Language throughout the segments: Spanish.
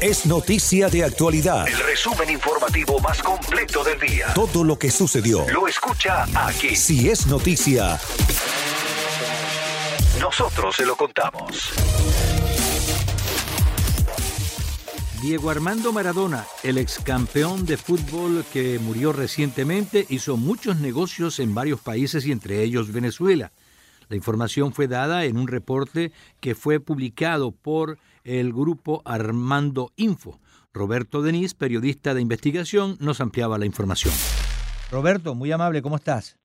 Es Noticia de Actualidad, El resumen informativo más completo del día. todo lo que sucedió. Lo escucha aquí. Si es noticia, Nosotros se lo contamos. Diego Armando Maradona, el ex campeón de fútbol que murió recientemente, hizo muchos negocios en varios países y entre ellos Venezuela. La información fue dada en un reporte que fue publicado por el grupo Armando Info. Roberto Denis, periodista de investigación, nos ampliaba la información. Roberto, muy amable, ¿cómo estás?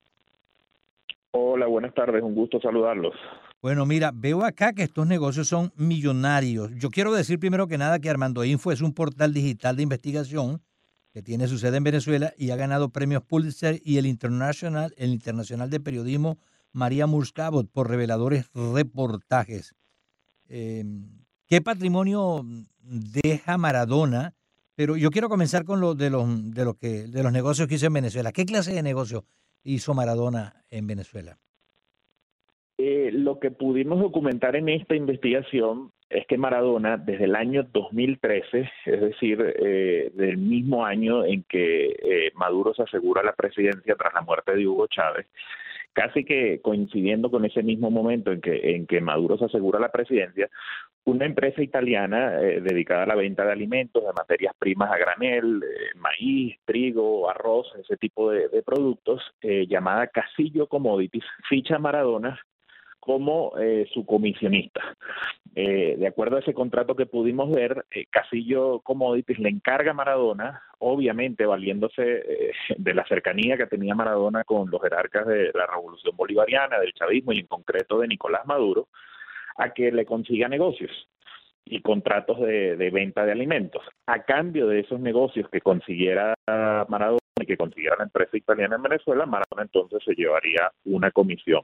Hola, buenas tardes, un gusto saludarlos. Bueno, mira, veo acá que estos negocios son millonarios. Yo quiero decir primero que nada que Armando Info es un portal digital de investigación que tiene su sede en Venezuela y ha ganado premios Pulitzer y el International, el Internacional de Periodismo María Murskabot por reveladores reportajes. Eh, ¿Qué patrimonio deja Maradona? Pero yo quiero comenzar con lo de los de lo que de los negocios que hizo en Venezuela. ¿Qué clase de negocio hizo Maradona en Venezuela? Eh, lo que pudimos documentar en esta investigación es que Maradona, desde el año 2013, es decir, eh, del mismo año en que eh, Maduro se asegura la presidencia tras la muerte de Hugo Chávez, casi que coincidiendo con ese mismo momento en que, en que Maduro se asegura la presidencia, una empresa italiana eh, dedicada a la venta de alimentos, de materias primas a granel, eh, maíz, trigo, arroz, ese tipo de, productos, eh, llamada Casillo Commodities, ficha Maradona como eh, su comisionista. Eh, de acuerdo a ese contrato que pudimos ver, eh, Casillo Commodities le encarga a Maradona, obviamente valiéndose eh, de la cercanía que tenía Maradona con los jerarcas de la Revolución Bolivariana, del chavismo y en concreto de Nicolás Maduro, a que le consiga negocios y contratos de, de venta de alimentos. A cambio de esos negocios que consiguiera Maradona y que consiguiera la empresa italiana en Venezuela, Maradona entonces se llevaría una comisión.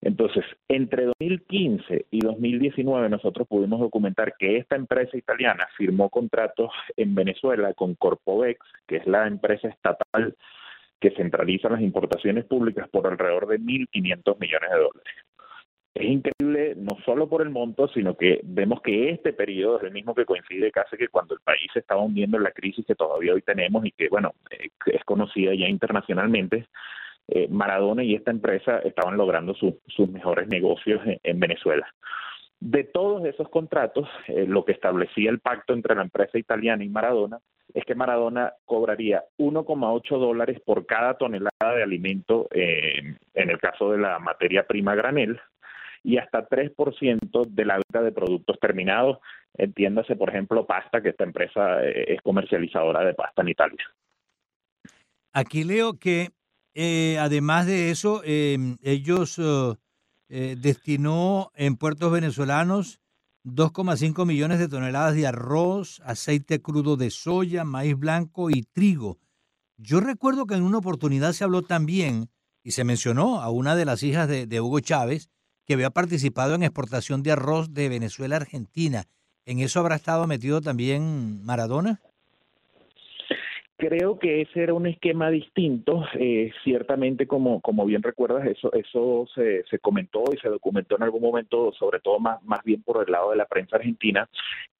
Entonces, entre 2015 y 2019 nosotros pudimos documentar que esta empresa italiana firmó contratos en Venezuela con Corpovex, que es la empresa estatal que centraliza las importaciones públicas por alrededor de 1.500 millones de dólares. Es increíble no solo por el monto, sino que vemos que este periodo es el mismo que coincide casi que cuando el país se estaba hundiendo en la crisis que todavía hoy tenemos y que, bueno, eh, es conocida ya internacionalmente, eh, Maradona y esta empresa estaban logrando su- sus mejores negocios en, en Venezuela. De todos esos contratos, eh, lo que establecía el pacto entre la empresa italiana y Maradona es que Maradona cobraría 1,8 dólares por cada tonelada de alimento eh, en el caso de la materia prima granel y hasta 3% de la venta de productos terminados, entiéndase, por ejemplo, pasta, que esta empresa es comercializadora de pasta en Italia. Aquí leo que eh, además de eso, eh, ellos eh, eh, destinó en puertos venezolanos 2,5 millones de toneladas de arroz, aceite crudo de soya, maíz blanco y trigo. Yo recuerdo que en una oportunidad se habló también y se mencionó a una de las hijas de Hugo Chávez que había participado en exportación de arroz de Venezuela a Argentina. ¿En eso habrá estado metido también Maradona? Creo que ese era un esquema distinto. Eh, ciertamente, como, como bien recuerdas, eso, eso se, se comentó y se documentó en algún momento, sobre todo más, más bien por el lado de la prensa argentina.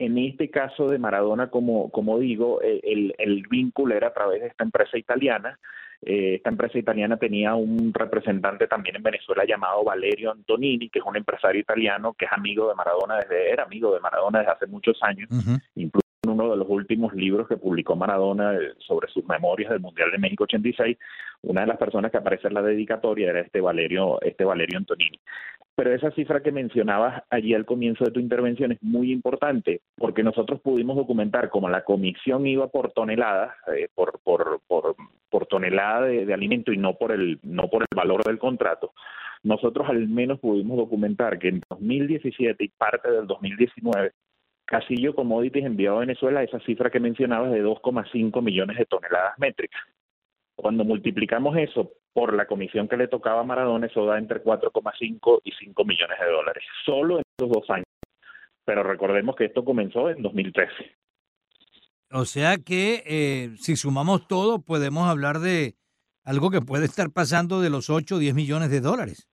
En este caso de Maradona, como, como digo, el, el vínculo era a través de esta empresa italiana. Eh, esta empresa italiana tenía un representante también en Venezuela llamado Valerio Antonini, que es un empresario italiano que es amigo de Maradona desde, era amigo de Maradona desde hace muchos años. Incluso uno de los últimos libros que publicó Maradona eh, sobre sus memorias del Mundial de México 86, una de las personas que aparece en la dedicatoria era este Valerio, este Valerio Antonini. Pero esa cifra que mencionabas allí al comienzo de tu intervención es muy importante porque nosotros pudimos documentar como la comisión iba por tonelada, eh, por, por tonelada de, de alimento y no por el no por el valor del contrato. Nosotros al menos pudimos documentar que en 2017 y parte del 2019 Casillo Commodities envió a Venezuela esa cifra que mencionabas de 2,5 millones de toneladas métricas. Cuando multiplicamos eso por la comisión que le tocaba a Maradona, eso da entre 4,5 y 5 millones de dólares, solo en esos dos años. Pero recordemos que esto comenzó en 2013. O sea que eh, si sumamos todo, podemos hablar de algo que puede estar pasando de los 8 o 10 millones de dólares.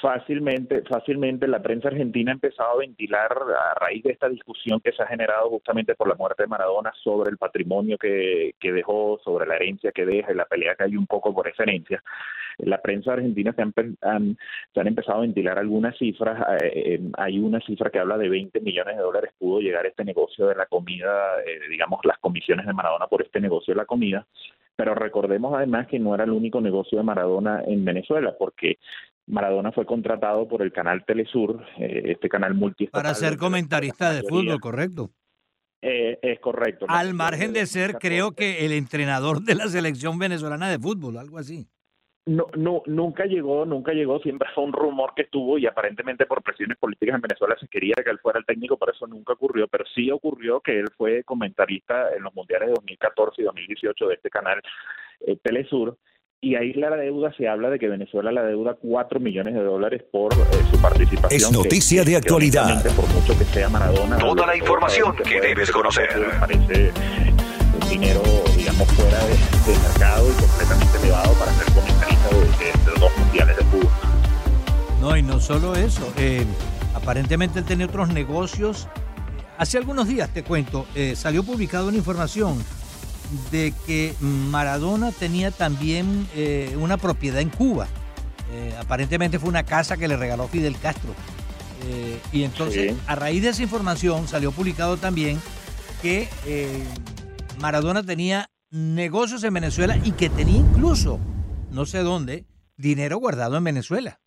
Fácilmente, fácilmente la prensa argentina ha empezado a ventilar a raíz de esta discusión que se ha generado justamente por la muerte de Maradona sobre el patrimonio que, que dejó, sobre la herencia que deja y la pelea que hay un poco por esa herencia. La prensa argentina se han, se han empezado a ventilar algunas cifras. Eh, eh, hay una cifra que habla de 20 millones de dólares pudo llegar este negocio de la comida, eh, digamos, las comisiones de Maradona por este negocio de la comida. Pero recordemos además que no era el único negocio de Maradona en Venezuela, porque Maradona fue contratado por el canal Telesur, eh, este canal multiestatal. Para ser comentarista de fútbol, correcto. Eh, es correcto. Al margen de ser, creo que el entrenador de la selección venezolana de fútbol, algo así. No, no, nunca llegó, nunca llegó, siempre fue un rumor que estuvo y aparentemente por presiones políticas en Venezuela se quería que él fuera el técnico, pero eso nunca ocurrió, pero sí ocurrió que él fue comentarista en los mundiales de 2014 y 2018 de este canal eh, Telesur y ahí la deuda se habla de que Venezuela la deuda 4 millones de dólares por eh, su participación. Es noticia que, de actualidad. Que, por mucho que sea Maradona. Toda la información que, que debes conocer. Parece un dinero, digamos, fuera de, de, mercado y completamente elevado para ser No, y no solo eso. Eh, aparentemente él tenía otros negocios. Hace algunos días, te cuento, eh, salió publicada una información de que Maradona tenía también eh, una propiedad en Cuba. Aparentemente fue una casa que le regaló Fidel Castro. Y entonces, sí. a raíz de esa información, salió publicado también que Maradona tenía negocios en Venezuela y que tenía incluso, no sé dónde, dinero guardado en Venezuela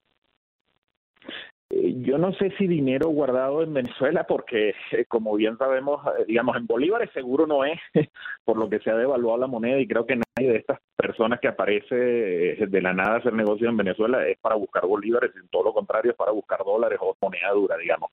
yo no sé si dinero guardado en Venezuela, porque eh, como bien sabemos, eh, digamos, en bolívares seguro no es, por lo que se ha devaluado la moneda y creo que nadie de estas personas que aparece eh, de la nada hacer negocio en Venezuela es para buscar bolívares, en todo lo contrario es para buscar dólares o moneda dura, digamos.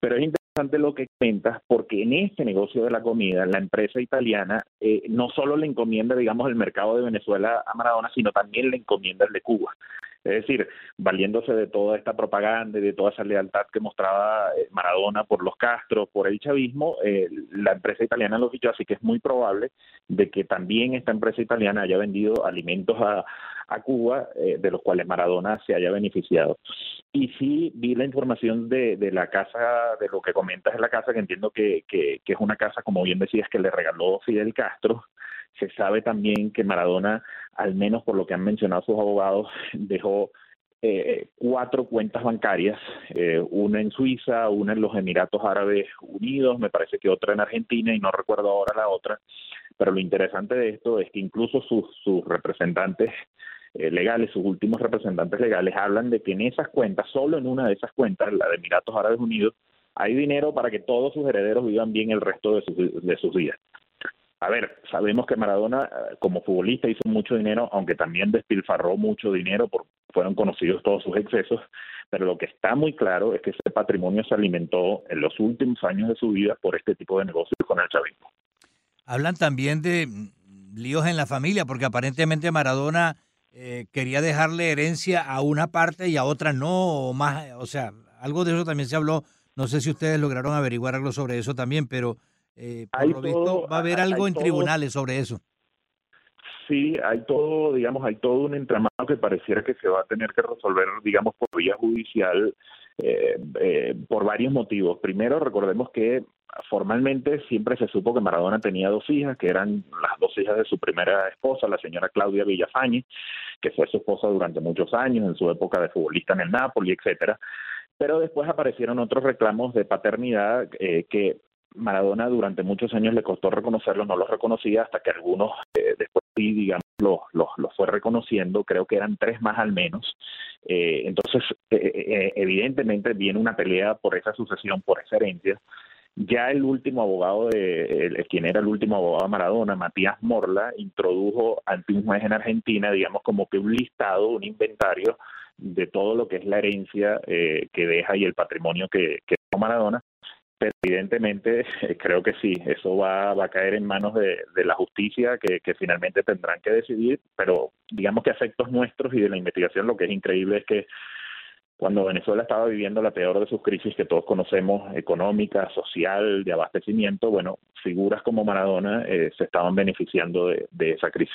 Pero es interesante lo que comentas, porque en este negocio de la comida, la empresa italiana eh, no solo le encomienda, digamos, el mercado de Venezuela a Maradona, sino también le encomienda el de Cuba. Es decir, valiéndose de toda esta propaganda y de toda esa lealtad que mostraba eh, Maradona por los Castro, por el chavismo, eh, la empresa italiana lo fichó, así que es muy probable de que también esta empresa italiana haya vendido alimentos a, a Cuba, eh, de los cuales Maradona se haya beneficiado. Y sí vi la información de, de la casa, de lo que comentas de la casa, que entiendo que, que es una casa, como bien decías, que le regaló Fidel Castro, se sabe también que Maradona, al menos por lo que han mencionado sus abogados, dejó eh, cuatro cuentas bancarias, eh, una en Suiza, una en los Emiratos Árabes Unidos, me parece que otra en Argentina y no recuerdo ahora la otra. Pero lo interesante de esto es que incluso sus, sus representantes eh, legales, sus últimos representantes legales, hablan de que en esas cuentas, solo en una de esas cuentas, la de Emiratos Árabes Unidos, hay dinero para que todos sus herederos vivan bien el resto de, sus de sus días a ver, sabemos que Maradona eh, como futbolista hizo mucho dinero, aunque también despilfarró mucho dinero, por, fueron conocidos todos sus excesos, pero lo que está muy claro es que ese patrimonio se alimentó en los últimos años de su vida por este tipo de negocios con el chavismo. Hablan también de líos en la familia, porque aparentemente Maradona eh, quería dejarle herencia a una parte y a otra no, o más, o sea, algo de eso también se habló. No sé si ustedes lograron averiguar algo sobre eso también, pero eh, por lo visto, todo, va a haber algo en todo, tribunales sobre eso. Sí, hay todo, digamos, hay todo un entramado que pareciera que se va a tener que resolver, digamos, por vía judicial eh, eh, por varios motivos. Primero, recordemos que formalmente siempre se supo que Maradona tenía dos hijas, que eran las dos hijas de su primera esposa, la señora Claudia Villafañe, que fue su esposa durante muchos años, en su época de futbolista en el Napoli, etcétera. Pero después aparecieron otros reclamos de paternidad eh, que Maradona durante muchos años le costó reconocerlo, no los reconocía hasta que algunos eh, después sí, digamos, lo, lo, lo, fue reconociendo, creo que eran tres más al menos. Eh, entonces, eh, eh evidentemente viene una pelea por esa sucesión, por esa herencia. Ya el último abogado de el, quien era el último abogado de Maradona, Matías Morla, introdujo ante un juez en Argentina, digamos, como que un listado, un inventario de todo lo que es la herencia eh, que deja y el patrimonio que, que Maradona pero evidentemente creo que sí, eso va, va a caer en manos de, la justicia que, que, finalmente tendrán que decidir, pero digamos que a efectos nuestros y de la investigación lo que es increíble es que cuando Venezuela estaba viviendo la peor de sus crisis que todos conocemos, económica, social, de abastecimiento, bueno, figuras como Maradona eh, se estaban beneficiando de, de esa crisis.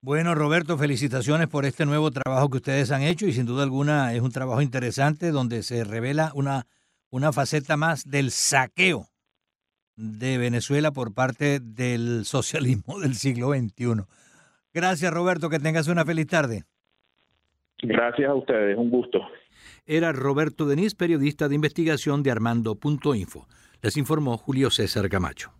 Bueno, Roberto, felicitaciones por este nuevo trabajo que ustedes han hecho y sin duda alguna es un trabajo interesante donde se revela una, una faceta más del saqueo de Venezuela por parte del socialismo del siglo XXI. Gracias, Roberto, que tengas una feliz tarde. Gracias a ustedes, un gusto. Era Roberto Denis, periodista de investigación de Armando.info. Les informó Julio César Camacho.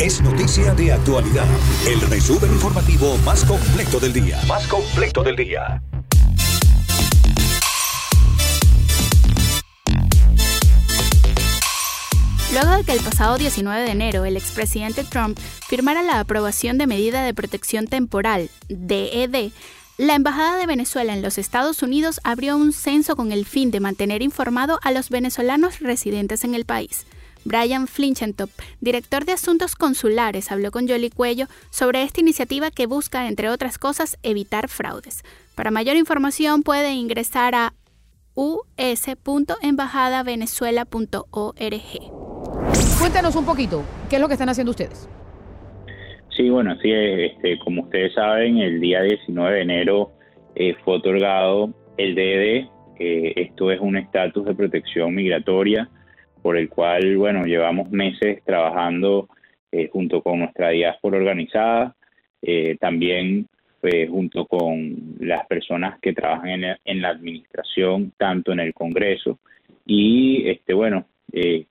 Es noticia de actualidad. El resumen informativo más completo del día. Más completo del día. Luego de que el pasado 19 de enero el expresidente Trump firmara la aprobación de medida de protección temporal, DED, la Embajada de Venezuela en los Estados Unidos abrió un censo con el fin de mantener informado a los venezolanos residentes en el país. Brian Flinchentop, director de Asuntos Consulares, habló con Jolly Cuello sobre esta iniciativa que busca, entre otras cosas, evitar fraudes. Para mayor información puede ingresar a us.embajadavenezuela.org. Cuéntanos un poquito, ¿qué es lo que están haciendo ustedes? Sí, bueno, sí, este, como ustedes saben, el día 19 de enero eh, fue otorgado el DD. Eh, esto es un estatus de protección migratoria por el cual, bueno, llevamos meses trabajando eh, junto con nuestra diáspora organizada, también junto con las personas que trabajan en, en, la administración, tanto en el Congreso. Y, este, bueno,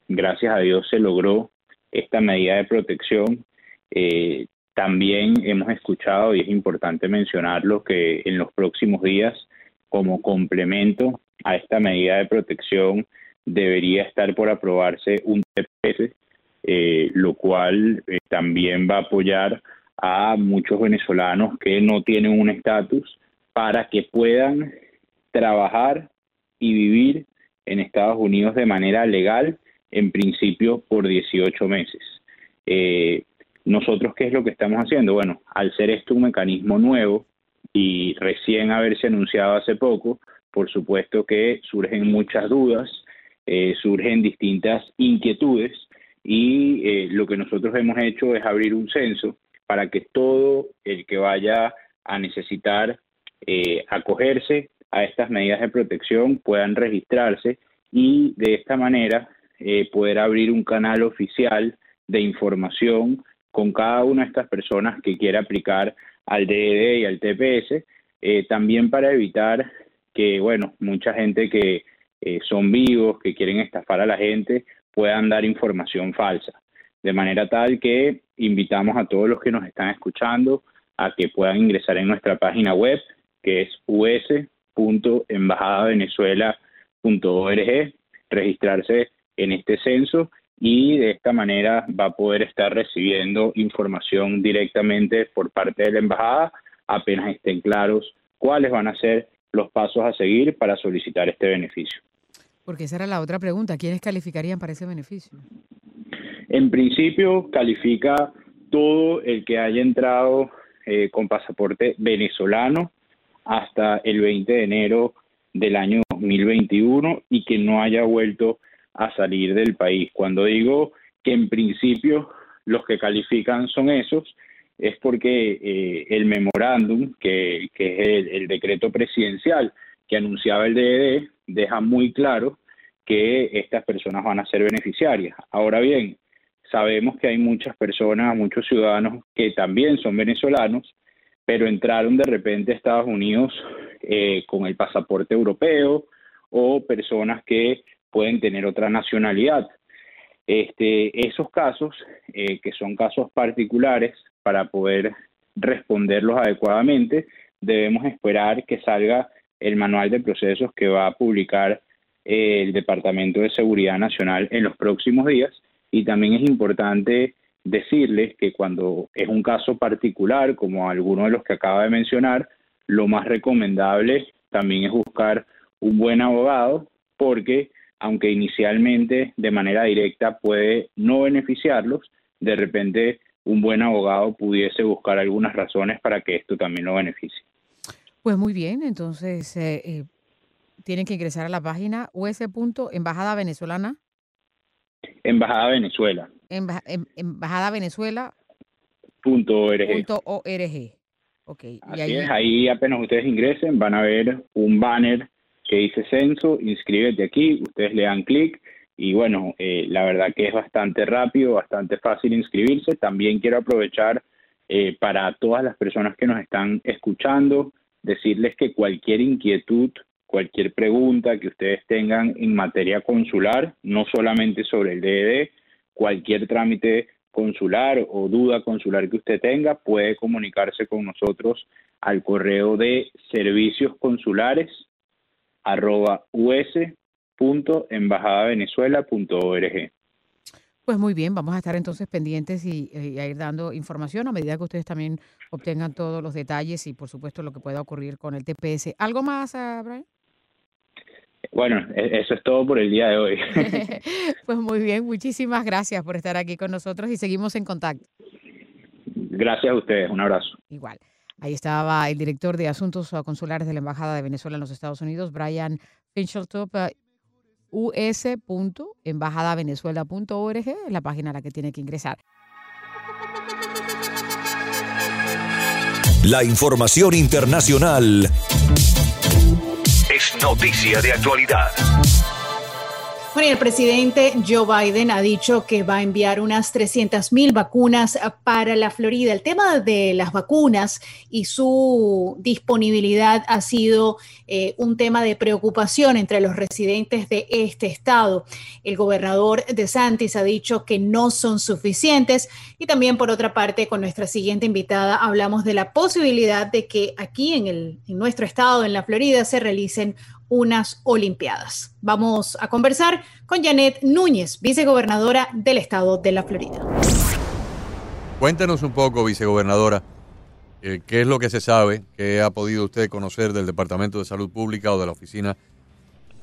gracias a Dios se logró esta medida de protección. Eh, también hemos escuchado, y es importante mencionarlo, que en los próximos días, como complemento a esta medida de protección, debería estar por aprobarse un TPS, eh, lo cual eh, también va a apoyar a muchos venezolanos que no tienen un estatus para que puedan trabajar y vivir en Estados Unidos de manera legal, en principio por 18 meses. Eh, nosotros, ¿qué es lo que estamos haciendo? Bueno, al ser esto un mecanismo nuevo y recién haberse anunciado hace poco, por supuesto que surgen muchas dudas, eh, surgen distintas inquietudes y eh, lo que nosotros hemos hecho es abrir un censo para que todo el que vaya a necesitar acogerse a estas medidas de protección puedan registrarse y de esta manera poder abrir un canal oficial de información con cada una de estas personas que quiera aplicar al DED y al TPS, eh, también para evitar que, bueno, mucha gente que eh, son vivos, que quieren estafar a la gente, puedan dar información falsa. De manera tal que invitamos a todos los que nos están escuchando a que puedan ingresar en nuestra página web, que es us.embajadavenezuela.org, registrarse en este censo y de esta manera va a poder estar recibiendo información directamente por parte de la embajada apenas estén claros cuáles van a ser los pasos a seguir para solicitar este beneficio. Porque esa era la otra pregunta, ¿quiénes calificarían para ese beneficio? En principio califica todo el que haya entrado eh, con pasaporte venezolano hasta el 20 de enero del año 2021 y que no haya vuelto a salir del país. Cuando digo que en principio los que califican son esos, es porque eh, el memorándum, que, es el, decreto presidencial que anunciaba el DED, deja muy claro que estas personas van a ser beneficiarias. Ahora bien, sabemos que hay muchas personas, muchos ciudadanos que también son venezolanos, pero entraron de repente a Estados Unidos eh, con el pasaporte europeo o personas que pueden tener otra nacionalidad. Este, esos casos, eh, que son casos particulares, para poder responderlos adecuadamente, debemos esperar que salga el manual de procesos que va a publicar eh, el Departamento de Seguridad Nacional en los próximos días. Y también es importante decirles que cuando es un caso particular, como alguno de los que acaba de mencionar, lo más recomendable también es buscar un buen abogado porque aunque inicialmente de manera directa puede no beneficiarlos, de repente un buen abogado pudiese buscar algunas razones para que esto también lo beneficie. Pues muy bien, entonces eh, eh, tienen que ingresar a la página us. Embajada Venezolana. Embajada Venezuela. Emba- em- embajada Venezuela. Punto org. Punto org. Ok. y Así ahí, es, ahí apenas ustedes ingresen van a ver un banner que dice censo, inscríbete aquí, ustedes le dan clic y bueno, eh, la verdad que es bastante rápido, bastante fácil inscribirse. También quiero aprovechar eh, para todas las personas que nos están escuchando, decirles que cualquier inquietud, cualquier pregunta que ustedes tengan en materia consular, no solamente sobre el DED, cualquier trámite consular o duda consular que usted tenga, puede comunicarse con nosotros al correo de servicios consulares arroba us.embajadavenezuela.org. pues muy bien, vamos a estar entonces pendientes y, eh, y a ir dando información a medida que ustedes también obtengan todos los detalles y por supuesto lo que pueda ocurrir con el TPS. ¿Algo más, ah, Brian? Bueno, e- eso es todo por el día de hoy. pues muy bien, muchísimas gracias por estar aquí con nosotros y seguimos en contacto. Gracias a ustedes, un abrazo. Igual. Ahí estaba el director de Asuntos Consulares de la Embajada de Venezuela en los Estados Unidos, Brian Fincheltop, uh, us.embajadavenezuela.org, es la página a la que tiene que ingresar. La información internacional noticia de actualidad. Bueno, y el presidente Joe Biden ha dicho que va a enviar unas 300 mil vacunas para la Florida. El tema de las vacunas y su disponibilidad ha sido eh, un tema de preocupación entre los residentes de este estado. El gobernador de Santis ha dicho que no son suficientes y también por otra parte con nuestra siguiente invitada hablamos de la posibilidad de que aquí en, el, en nuestro estado, en la Florida, se realicen unas Olimpiadas. Vamos a conversar con Janet Núñez, vicegobernadora del estado de la Florida. Cuéntenos un poco, vicegobernadora, eh, qué es lo que se sabe, qué ha podido usted conocer del Departamento de Salud Pública o de la oficina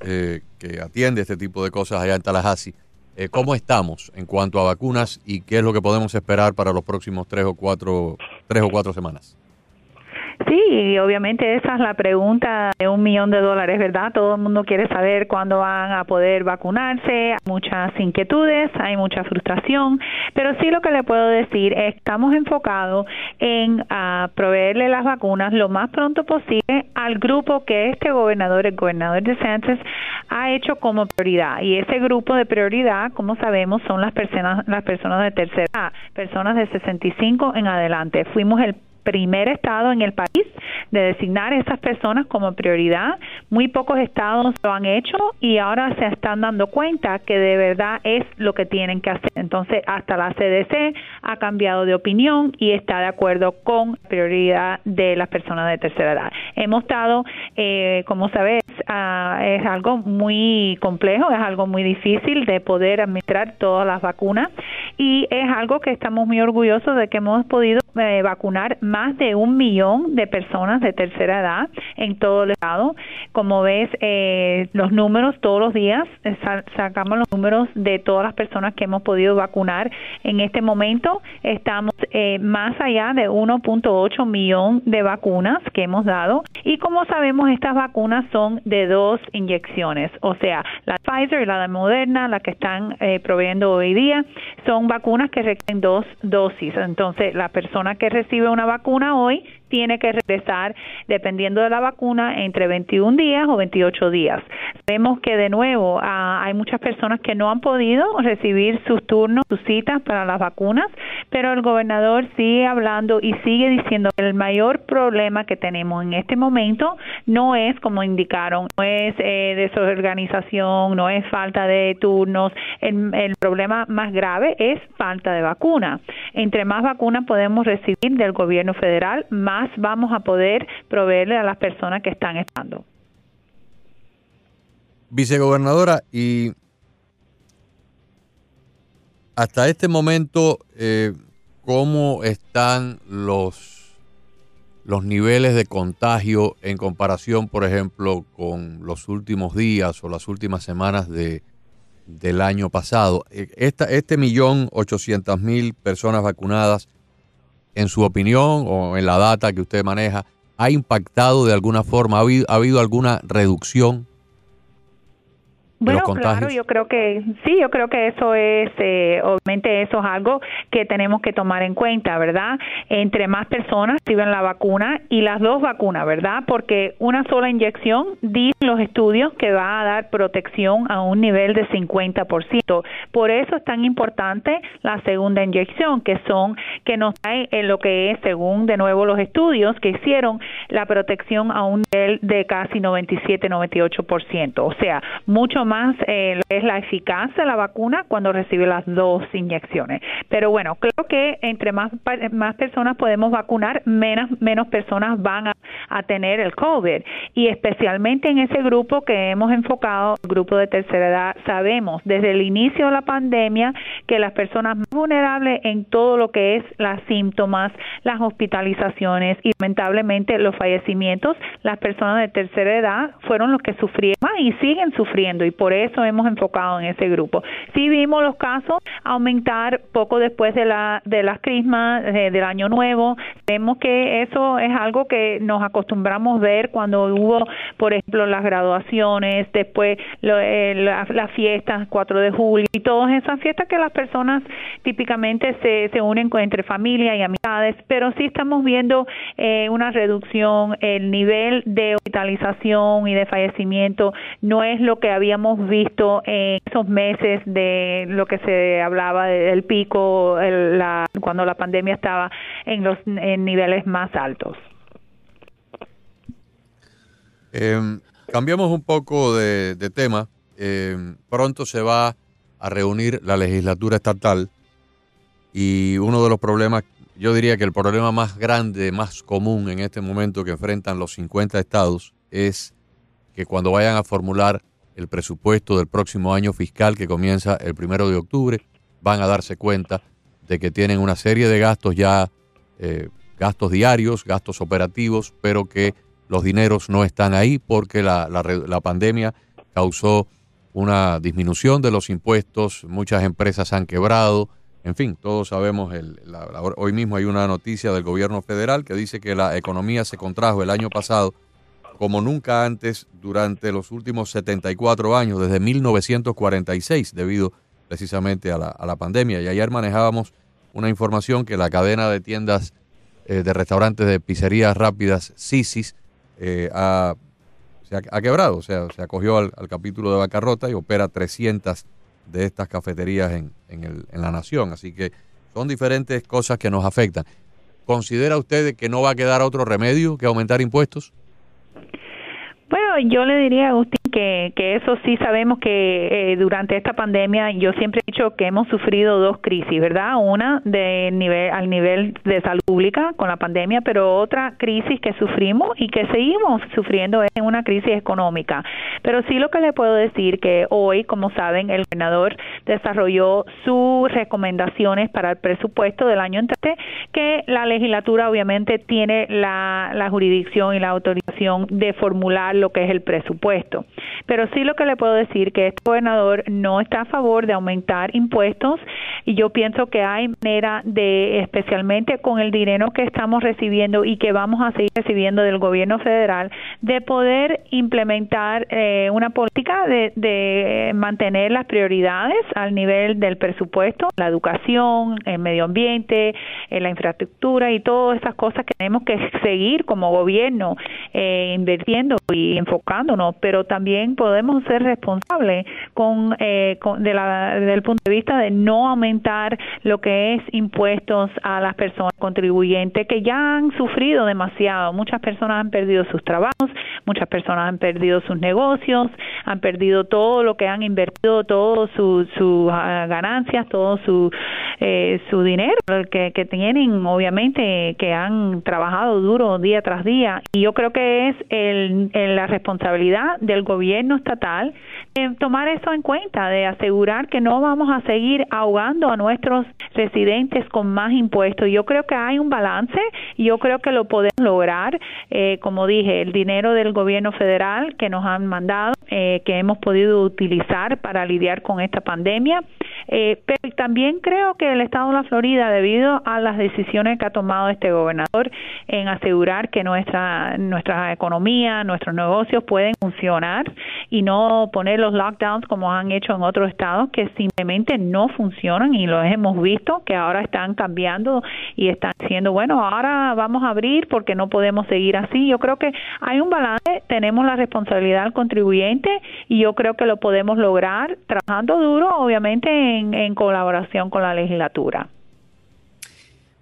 eh, que atiende este tipo de cosas allá en Tallahassee. Eh, ¿Cómo estamos en cuanto a vacunas y qué es lo que podemos esperar para los próximos tres o cuatro, tres o cuatro semanas? Sí, y obviamente esa es la pregunta de un millón de dólares, ¿verdad? Todo el mundo quiere saber cuándo van a poder vacunarse, hay muchas inquietudes, hay mucha frustración, pero sí lo que le puedo decir es que estamos enfocados en ah, proveerle las vacunas lo más pronto posible al grupo que este gobernador, el gobernador de Sánchez, ha hecho como prioridad. Y ese grupo de prioridad, como sabemos, son las personas, las personas de tercera edad, personas de 65 en adelante. Fuimos el primer estado en el país de designar a esas personas como prioridad. Muy pocos estados lo han hecho y ahora se están dando cuenta que de verdad es lo que tienen que hacer. Entonces, hasta la CDC ha cambiado de opinión y está de acuerdo con la prioridad de las personas de tercera edad. Hemos estado, eh, como sabes, ah, es algo muy complejo, es algo muy difícil de poder administrar todas las vacunas y es algo que estamos muy orgullosos de que hemos podido eh, vacunar más de un millón de personas de tercera edad en todo el estado. Como ves, eh, los números todos los días, eh, sa- sacamos los números de todas las personas que hemos podido vacunar. En este momento estamos más allá de 1.8 millón de vacunas que hemos dado. Y como sabemos, estas vacunas son de dos inyecciones, o sea, la Pfizer y la de Moderna, la que están eh, hoy día, son vacunas que requieren dos dosis. Entonces, la persona que recibe una vacuna hoy tiene que regresar, dependiendo de la vacuna, entre 21 días o 28 días. Vemos que de nuevo ah, hay muchas personas que no han podido recibir sus turnos, sus citas para las vacunas, pero el gobernador sigue hablando y sigue diciendo que el mayor problema que tenemos en este momento no es, como indicaron, no es eh, desorganización, no es falta de turnos, el, el problema más grave es falta de vacuna. Entre más vacunas podemos recibir del gobierno federal, más vamos a poder proveerle a las personas que están estando. Vicegobernadora, y hasta este momento, eh, ¿cómo están los, los niveles de contagio en comparación, por ejemplo, con los últimos días o las últimas semanas de, del año pasado. Eh, Esta, este millón ochocientas mil personas vacunadas, en su opinión o en la data que usted maneja, ¿ha impactado de alguna forma? ¿Ha habido, ha habido alguna reducción Bueno, los contagios? claro, yo creo que sí, yo creo que eso es, eh, obviamente eso es algo que tenemos que tomar en cuenta, ¿verdad? Entre más personas reciben la vacuna y las dos vacunas, ¿verdad? Porque una sola inyección, dicen los estudios, que va a dar protección a un nivel de 50%. Por eso es tan importante la segunda inyección, que son, que nos trae en lo que es, según de nuevo los estudios que hicieron, la protección a un nivel de casi 97-98%. O sea, mucho más eh, lo que es la eficacia de la vacuna cuando recibe las dos inyecciones. Pero bueno, creo que entre más, más personas podemos vacunar, menos, menos personas van a, a tener el COVID. Y especialmente en ese grupo que hemos enfocado, el grupo de tercera edad, sabemos desde el inicio de la pandemia que las personas más vulnerables en todo lo que es las síntomas, las hospitalizaciones y lamentablemente los fallecimientos, las personas de tercera edad fueron los que sufrieron más y siguen sufriendo y por eso hemos enfocado en ese grupo. Sí vimos los casos aumentar poco después de la de las crismas del año nuevo. Vemos que eso es algo que nos acostumbramos ver cuando hubo, por ejemplo, las graduaciones, después lo- eh, la- las fiestas 4 de julio y todas esas fiestas que las personas típicamente se, se unen con, entre familia y amistades, pero sí estamos viendo eh, una reducción, el nivel de hospitalización y de fallecimiento no es lo que habíamos visto en esos meses de lo que se hablaba del pico, el- la, cuando la pandemia estaba en los en niveles más altos. Eh, cambiamos un poco de, tema. Eh, pronto se va a reunir la legislatura estatal y uno de los problemas, yo diría que el problema más grande, más común en este momento que enfrentan los 50 estados es que cuando vayan a formular el presupuesto del próximo año fiscal que comienza el primero de octubre, van a darse cuenta de que tienen una serie de gastos ya, eh, gastos diarios, gastos operativos, pero que los dineros no están ahí porque la, la pandemia causó una disminución de los impuestos, muchas empresas han quebrado, en fin, todos sabemos, el, la- hoy mismo hay una noticia del gobierno federal que dice que la economía se contrajo el año pasado como nunca antes durante los últimos 74 años, desde 1946, debido precisamente a la, a la pandemia. Y ayer manejábamos una información que la cadena de tiendas eh, de restaurantes de pizzerías rápidas, Sisis, eh, ha, se ha, quebrado, o sea, se acogió al, capítulo de bancarrota y opera 300 de estas cafeterías en, en, el- en la nación. Así que son diferentes cosas que nos afectan. ¿Considera usted que no va a quedar otro remedio que aumentar impuestos? Bueno, yo le diría a Agustín que, que eso sí sabemos que eh, durante esta pandemia yo siempre he dicho que hemos sufrido dos crisis, ¿verdad? Una de nivel al nivel de salud pública con la pandemia, pero otra crisis que sufrimos y que seguimos sufriendo es una crisis económica. Pero sí lo que le puedo decir que hoy, como saben, el gobernador desarrolló sus recomendaciones para el presupuesto del año entrante, que la legislatura obviamente tiene la, la jurisdicción y la autorización de formular lo que es el presupuesto. Pero sí lo que le puedo decir que este gobernador no está a favor de aumentar impuestos y yo pienso que hay manera de, especialmente con el dinero que estamos recibiendo y que vamos a seguir recibiendo del gobierno federal, de poder implementar eh, una política de, de mantener las prioridades al nivel del presupuesto, la educación, el medio ambiente, eh, la infraestructura y todas esas cosas que tenemos que seguir como gobierno eh, invirtiendo y enfocándonos, pero también podemos ser responsables con, eh, con de la, desde el punto de vista de no aumentar lo que es impuestos a las personas contribuyentes que ya han sufrido demasiado. Muchas personas han perdido sus trabajos, muchas personas han perdido sus negocios, han perdido todo lo que han invertido, todas sus su, ah, ganancias, todo su, eh, su dinero que, que tienen, obviamente, que han trabajado duro día tras día. Y yo creo que es el- la responsabilidad del gobierno estatal de tomar eso en cuenta, de asegurar que no vamos a seguir ahogando a nuestros residentes con más impuestos. Yo creo que hay un balance y yo creo que lo podemos lograr. Eh, como dije, el dinero del gobierno federal que nos han mandado eh, que hemos podido utilizar para lidiar con esta pandemia. Eh, pero también creo que el Estado de la Florida, debido a las decisiones que ha tomado este gobernador en asegurar que nuestra, nuestra economía, nuestros negocios pueden funcionar y no poner los lockdowns como han hecho en otros estados que simplemente no funcionan y lo hemos visto que ahora están cambiando y están diciendo, bueno, ahora vamos a abrir porque no podemos seguir así. Yo creo que hay un balance, tenemos la responsabilidad del contribuyente y yo creo que lo podemos lograr trabajando duro, obviamente en, colaboración con la legislatura.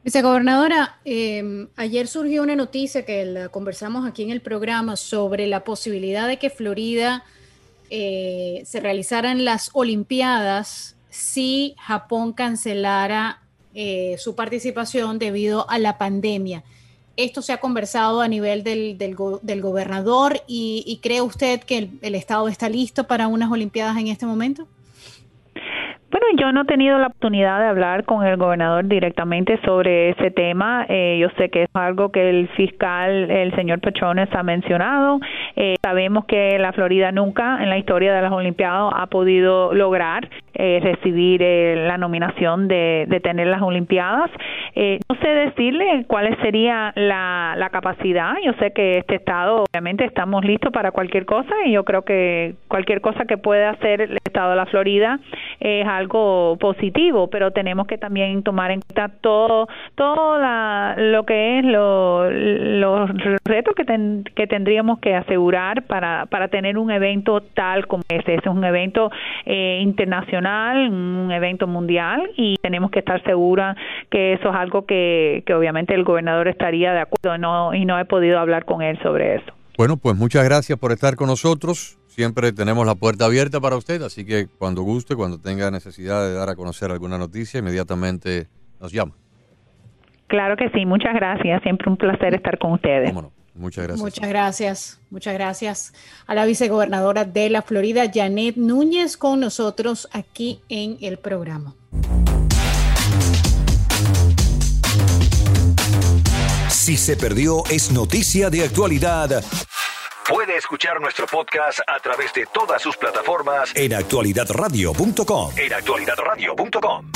Vicegobernadora, eh, ayer surgió una noticia que la conversamos aquí en el programa sobre la posibilidad de que Florida eh, se realizaran las Olimpiadas si Japón cancelara eh, su participación debido a la pandemia. Esto se ha conversado a nivel del, del, gobernador y, cree usted que el Estado está listo para unas Olimpiadas en este momento? Bueno, yo no he tenido la oportunidad de hablar con el gobernador directamente sobre ese tema. Eh, yo sé que es algo que el fiscal, el señor Pechones, ha mencionado. Eh, sabemos que la Florida nunca en la historia de las Olimpiadas ha podido lograr eh, recibir la nominación de, de, tener las Olimpiadas. no sé decirle cuál sería la, la capacidad. Yo sé que este Estado, obviamente, estamos listos para cualquier cosa y yo creo que cualquier cosa que pueda hacer el Estado de la Florida es algo positivo, pero tenemos que también tomar en cuenta todo, todo lo que es los retos que, que tendríamos que asegurar para, para tener un evento tal como ese. Es un evento eh, internacional, un evento mundial y tenemos que estar seguras que eso es algo que, que obviamente el gobernador estaría de acuerdo no, y no he podido hablar con él sobre eso. Bueno, pues muchas gracias por estar con nosotros. Siempre tenemos la puerta abierta para usted, así que cuando guste, cuando tenga necesidad de dar a conocer alguna noticia, inmediatamente nos llama. Claro que sí, muchas gracias. Siempre un placer estar con ustedes. Muchas gracias. Muchas gracias. Muchas gracias a la vicegobernadora de la Florida, Janet Núñez, con nosotros aquí en el programa. Si se perdió, es noticia de actualidad Puede escuchar nuestro podcast a través de todas sus plataformas en actualidadradio.com. En actualidadradio.com.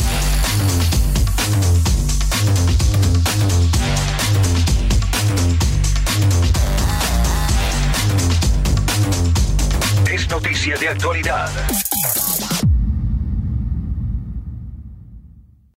Es noticia de actualidad.